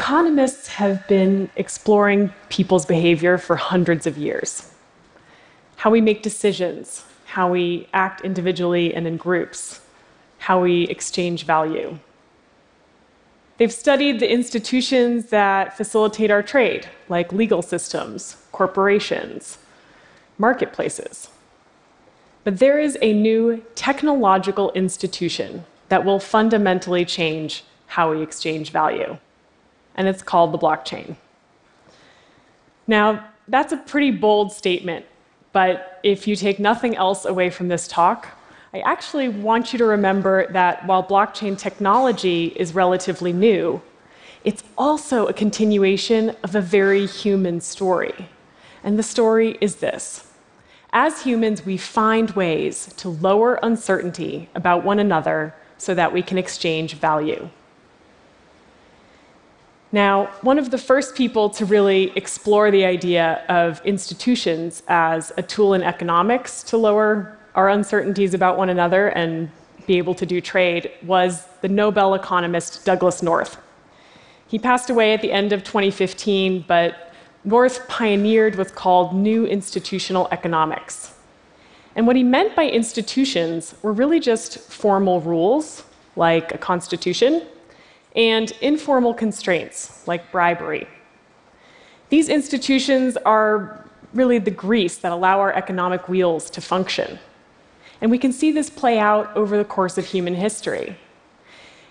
Economists have been exploring people's behavior for hundreds of years. How we make decisions, how we act individually and in groups, how we exchange value. They've studied the institutions that facilitate our trade, like legal systems, corporations, marketplaces. But there is a new technological institution that will fundamentally change how we exchange value, and it's called the blockchain. Now, that's a pretty bold statement, but if you take nothing else away from this talk, I actually want you to remember that while blockchain technology is relatively new, it's also a continuation of a very human story. And the story is this As humans, we find ways to lower uncertainty about one another so that we can exchange value. Now, one of the first people to really explore the idea of institutions as a tool in economics to lower our uncertainties about one another and be able to do trade was the Nobel economist Douglass North. He passed away at the end of 2015, but North pioneered what's called new institutional economics. And what he meant by institutions were really just formal rules, like a constitution, and informal constraints, like bribery. These institutions are really the grease that allow our economic wheels to function. And we can see this play out over the course of human history.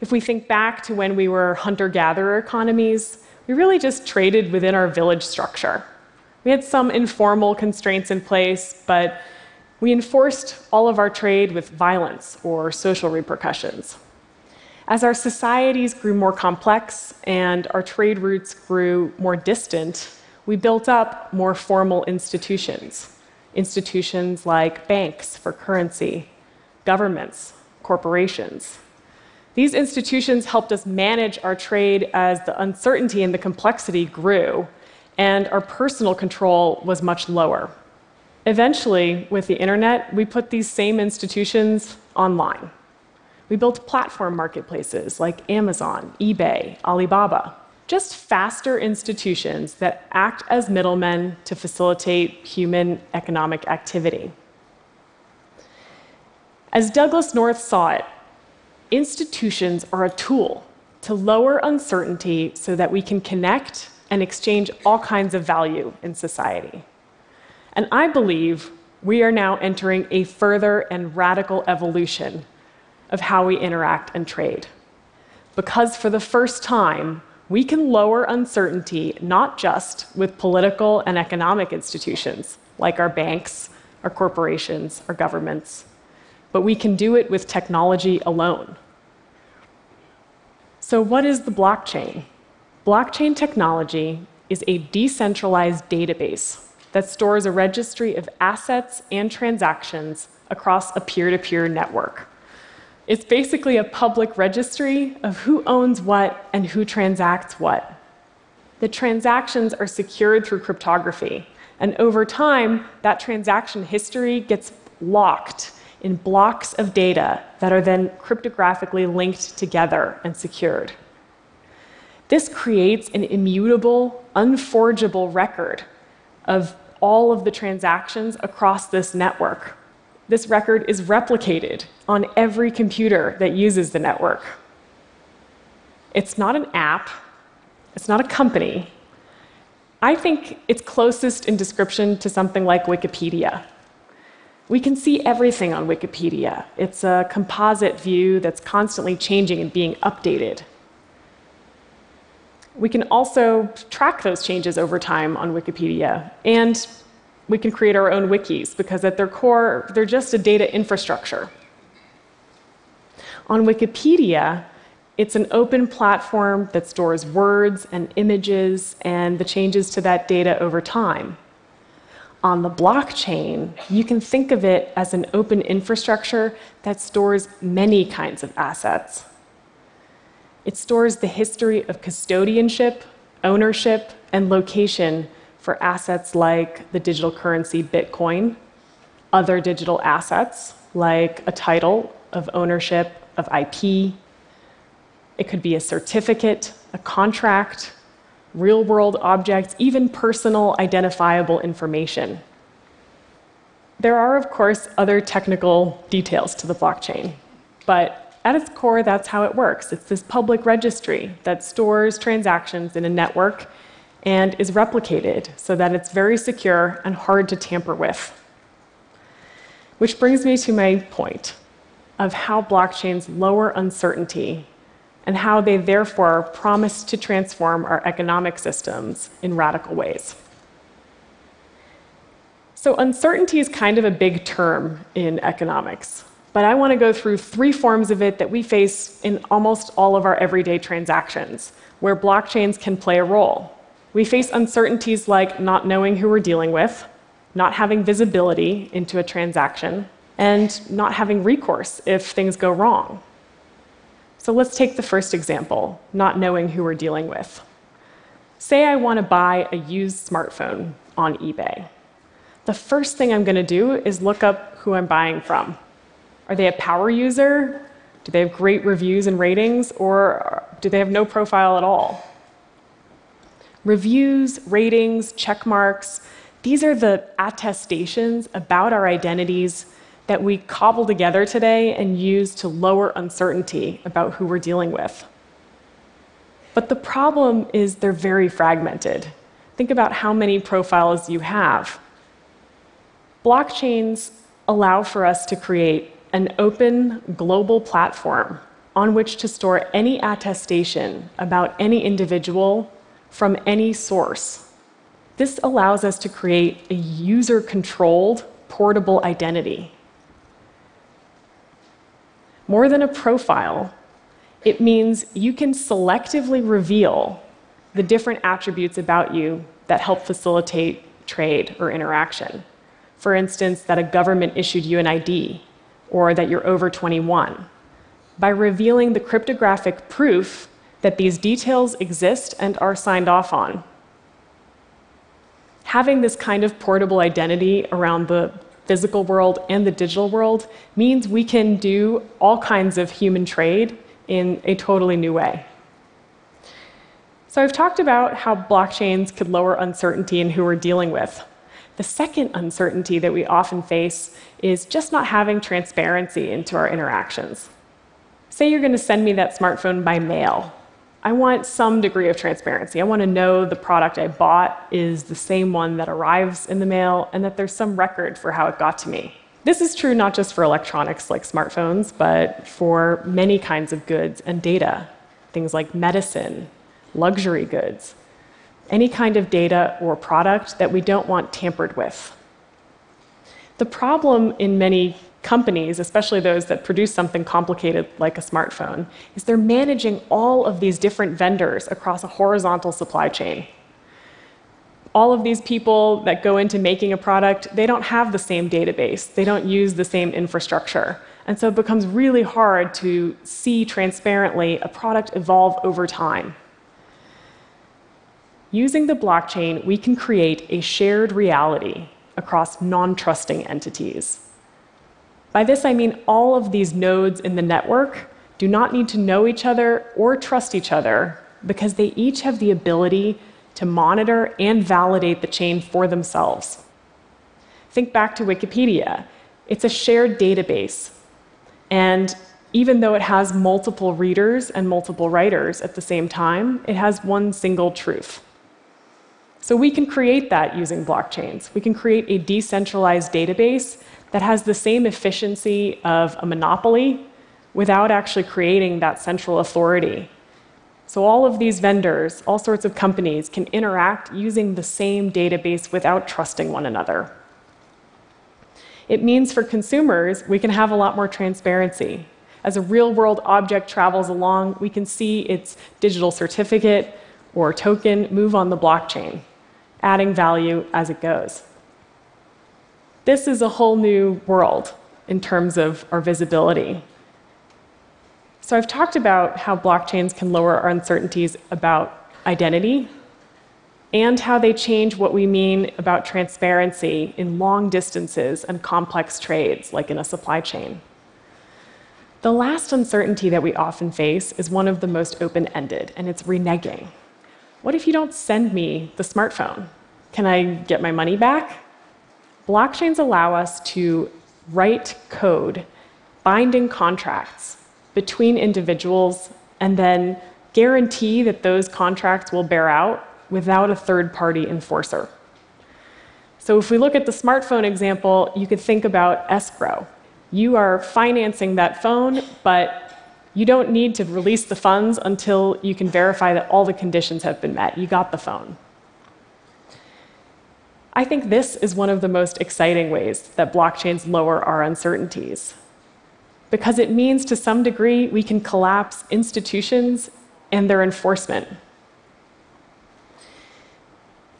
If we think back to when we were hunter gatherer economies, we really just traded within our village structure. We had some informal constraints in place, but we enforced all of our trade with violence or social repercussions. As our societies grew more complex and our trade routes grew more distant, we built up more formal institutions institutions like banks for currency, governments, corporations. These institutions helped us manage our trade as the uncertainty and the complexity grew, and our personal control was much lower. Eventually, with the internet, we put these same institutions online. We built platform marketplaces like Amazon, eBay, Alibaba just faster institutions that act as middlemen to facilitate human economic activity. As Douglass North saw it, institutions are a tool to lower uncertainty so that we can connect and exchange all kinds of value in society. And I believe we are now entering a further and radical evolution of how we interact and trade. Because for the first time, we can lower uncertainty not just with political and economic institutions like our banks, our corporations, our governments, but we can do it with technology alone. So, what is the blockchain? Blockchain technology is a decentralized database that stores a registry of assets and transactions across a peer to peer network. It's basically a public registry of who owns what and who transacts what. The transactions are secured through cryptography, and over time, that transaction history gets locked in blocks of data that are then cryptographically linked together and secured. This creates an immutable, unforgeable record of all of the transactions across this network this record is replicated on every computer that uses the network. It's not an app, it's not a company. I think it's closest in description to something like Wikipedia. We can see everything on Wikipedia. It's a composite view that's constantly changing and being updated. We can also track those changes over time on Wikipedia and we can create our own wikis because at their core, they're just a data infrastructure. On Wikipedia, it's an open platform that stores words and images and the changes to that data over time. On the blockchain, you can think of it as an open infrastructure that stores many kinds of assets. It stores the history of custodianship, ownership, and location for assets like the digital currency Bitcoin, other digital assets like a title of ownership of IP. It could be a certificate, a contract, real world objects, even personal identifiable information. There are, of course, other technical details to the blockchain, but at its core, that's how it works. It's this public registry that stores transactions in a network and is replicated so that it's very secure and hard to tamper with. Which brings me to my point of how blockchains lower uncertainty and how they therefore promise to transform our economic systems in radical ways. So, uncertainty is kind of a big term in economics, but I want to go through three forms of it that we face in almost all of our everyday transactions, where blockchains can play a role. We face uncertainties like not knowing who we're dealing with, not having visibility into a transaction, and not having recourse if things go wrong. So let's take the first example not knowing who we're dealing with. Say I want to buy a used smartphone on eBay. The first thing I'm going to do is look up who I'm buying from. Are they a power user? Do they have great reviews and ratings? Or do they have no profile at all? Reviews, ratings, check marks, these are the attestations about our identities that we cobble together today and use to lower uncertainty about who we're dealing with. But the problem is they're very fragmented. Think about how many profiles you have. Blockchains allow for us to create an open global platform on which to store any attestation about any individual from any source. This allows us to create a user controlled portable identity more than a profile, it means you can selectively reveal the different attributes about you that help facilitate trade or interaction. For instance, that a government issued you an ID or that you're over 21. By revealing the cryptographic proof that these details exist and are signed off on. Having this kind of portable identity around the physical world and the digital world means we can do all kinds of human trade in a totally new way. So, I've talked about how blockchains could lower uncertainty in who we're dealing with. The second uncertainty that we often face is just not having transparency into our interactions. Say you're going to send me that smartphone by mail. I want some degree of transparency. I want to know the product I bought is the same one that arrives in the mail and that there's some record for how it got to me. This is true not just for electronics like smartphones, but for many kinds of goods and data, things like medicine, luxury goods, any kind of data or product that we don't want tampered with. The problem in many companies, especially those that produce something complicated like a smartphone, is they're managing all of these different vendors across a horizontal supply chain. All of these people that go into making a product, they don't have the same database, they don't use the same infrastructure. And so it becomes really hard to see transparently a product evolve over time. Using the blockchain, we can create a shared reality across non trusting entities. By this, I mean all of these nodes in the network do not need to know each other or trust each other because they each have the ability to monitor and validate the chain for themselves. Think back to Wikipedia. It's a shared database. And even though it has multiple readers and multiple writers at the same time, it has one single truth. So we can create that using blockchains. We can create a decentralized database that has the same efficiency of a monopoly without actually creating that central authority. So, all of these vendors, all sorts of companies, can interact using the same database without trusting one another. It means for consumers, we can have a lot more transparency. As a real world object travels along, we can see its digital certificate or token move on the blockchain, adding value as it goes. This is a whole new world in terms of our visibility. So, I've talked about how blockchains can lower our uncertainties about identity and how they change what we mean about transparency in long distances and complex trades, like in a supply chain. The last uncertainty that we often face is one of the most open ended, and it's reneging. what if you don't send me the smartphone? Can I get my money back? Blockchains allow us to write code, binding contracts between individuals, and then guarantee that those contracts will bear out without a third party enforcer. So, if we look at the smartphone example, you could think about escrow. You are financing that phone, but you don't need to release the funds until you can verify that all the conditions have been met. You got the phone. I think this is one of the most exciting ways that blockchains lower our uncertainties. Because it means to some degree we can collapse institutions and their enforcement.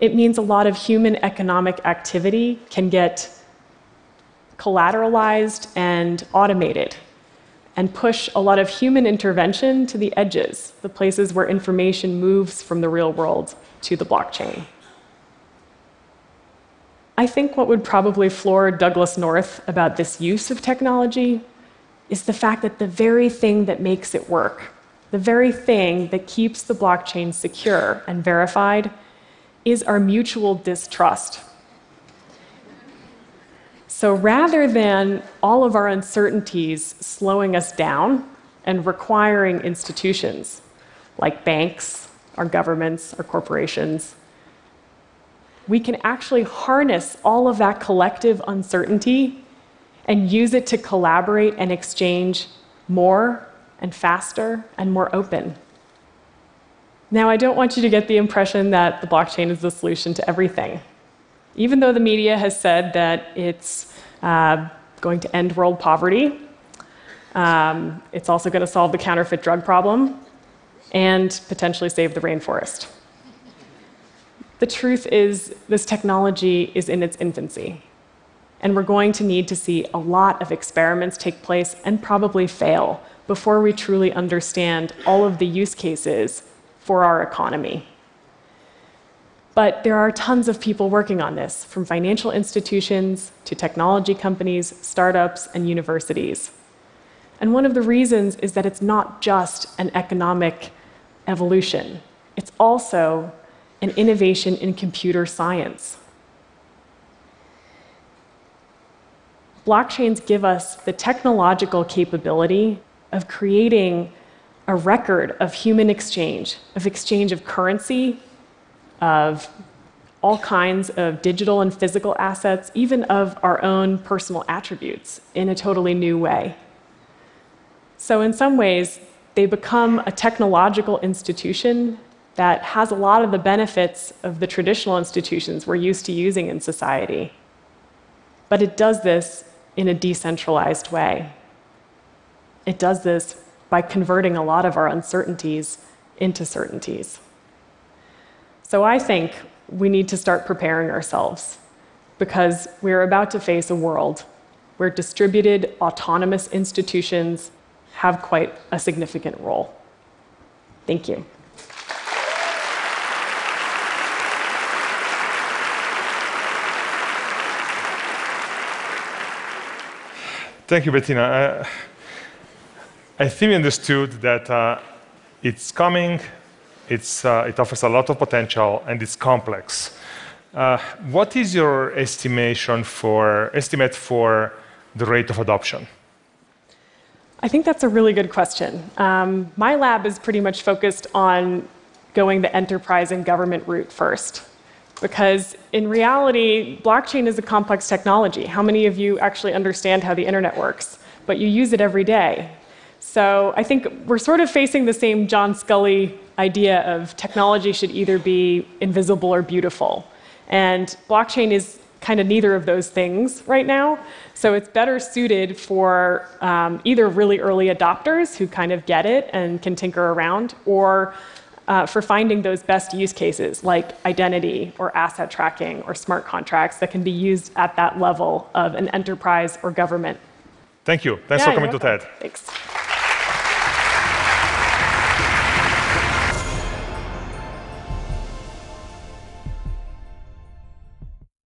It means a lot of human economic activity can get collateralized and automated and push a lot of human intervention to the edges, the places where information moves from the real world to the blockchain. I think what would probably floor Douglass North about this use of technology is the fact that the very thing that makes it work, the very thing that keeps the blockchain secure and verified, is our mutual distrust. So rather than all of our uncertainties slowing us down and requiring institutions like banks, our governments, our corporations, we can actually harness all of that collective uncertainty and use it to collaborate and exchange more and faster and more open. Now, I don't want you to get the impression that the blockchain is the solution to everything. Even though the media has said that it's uh, going to end world poverty, um, it's also going to solve the counterfeit drug problem and potentially save the rainforest. The truth is, this technology is in its infancy. And we're going to need to see a lot of experiments take place and probably fail before we truly understand all of the use cases for our economy. But there are tons of people working on this, from financial institutions to technology companies, startups, and universities. And one of the reasons is that it's not just an economic evolution, it's also an innovation in computer science. Blockchains give us the technological capability of creating a record of human exchange, of exchange of currency, of all kinds of digital and physical assets, even of our own personal attributes in a totally new way. So, in some ways, they become a technological institution that has a lot of the benefits of the traditional institutions we're used to using in society. But it does this in a decentralized way. It does this by converting a lot of our uncertainties into certainties. So I think we need to start preparing ourselves because we're about to face a world where distributed autonomous institutions have quite a significant role. Thank you. Thank you, Bettina. I think we understood that uh, it's coming, it's, uh, it offers a lot of potential, and it's complex. Uh, what is your estimation for, estimate for the rate of adoption? I think that's a really good question. Um, my lab is pretty much focused on going the enterprise and government route first. Because in reality, blockchain is a complex technology. How many of you actually understand how the internet works? But you use it every day. So I think we're sort of facing the same John Sculley idea of technology should either be invisible or beautiful. And blockchain is kind of neither of those things right now. So it's better suited for um, either really early adopters who kind of get it and can tinker around, or uh, for finding those best use cases like identity or asset tracking or smart contracts that can be used at that level of an enterprise or government. Thank you. Thanks yeah, for coming to TED. Thanks.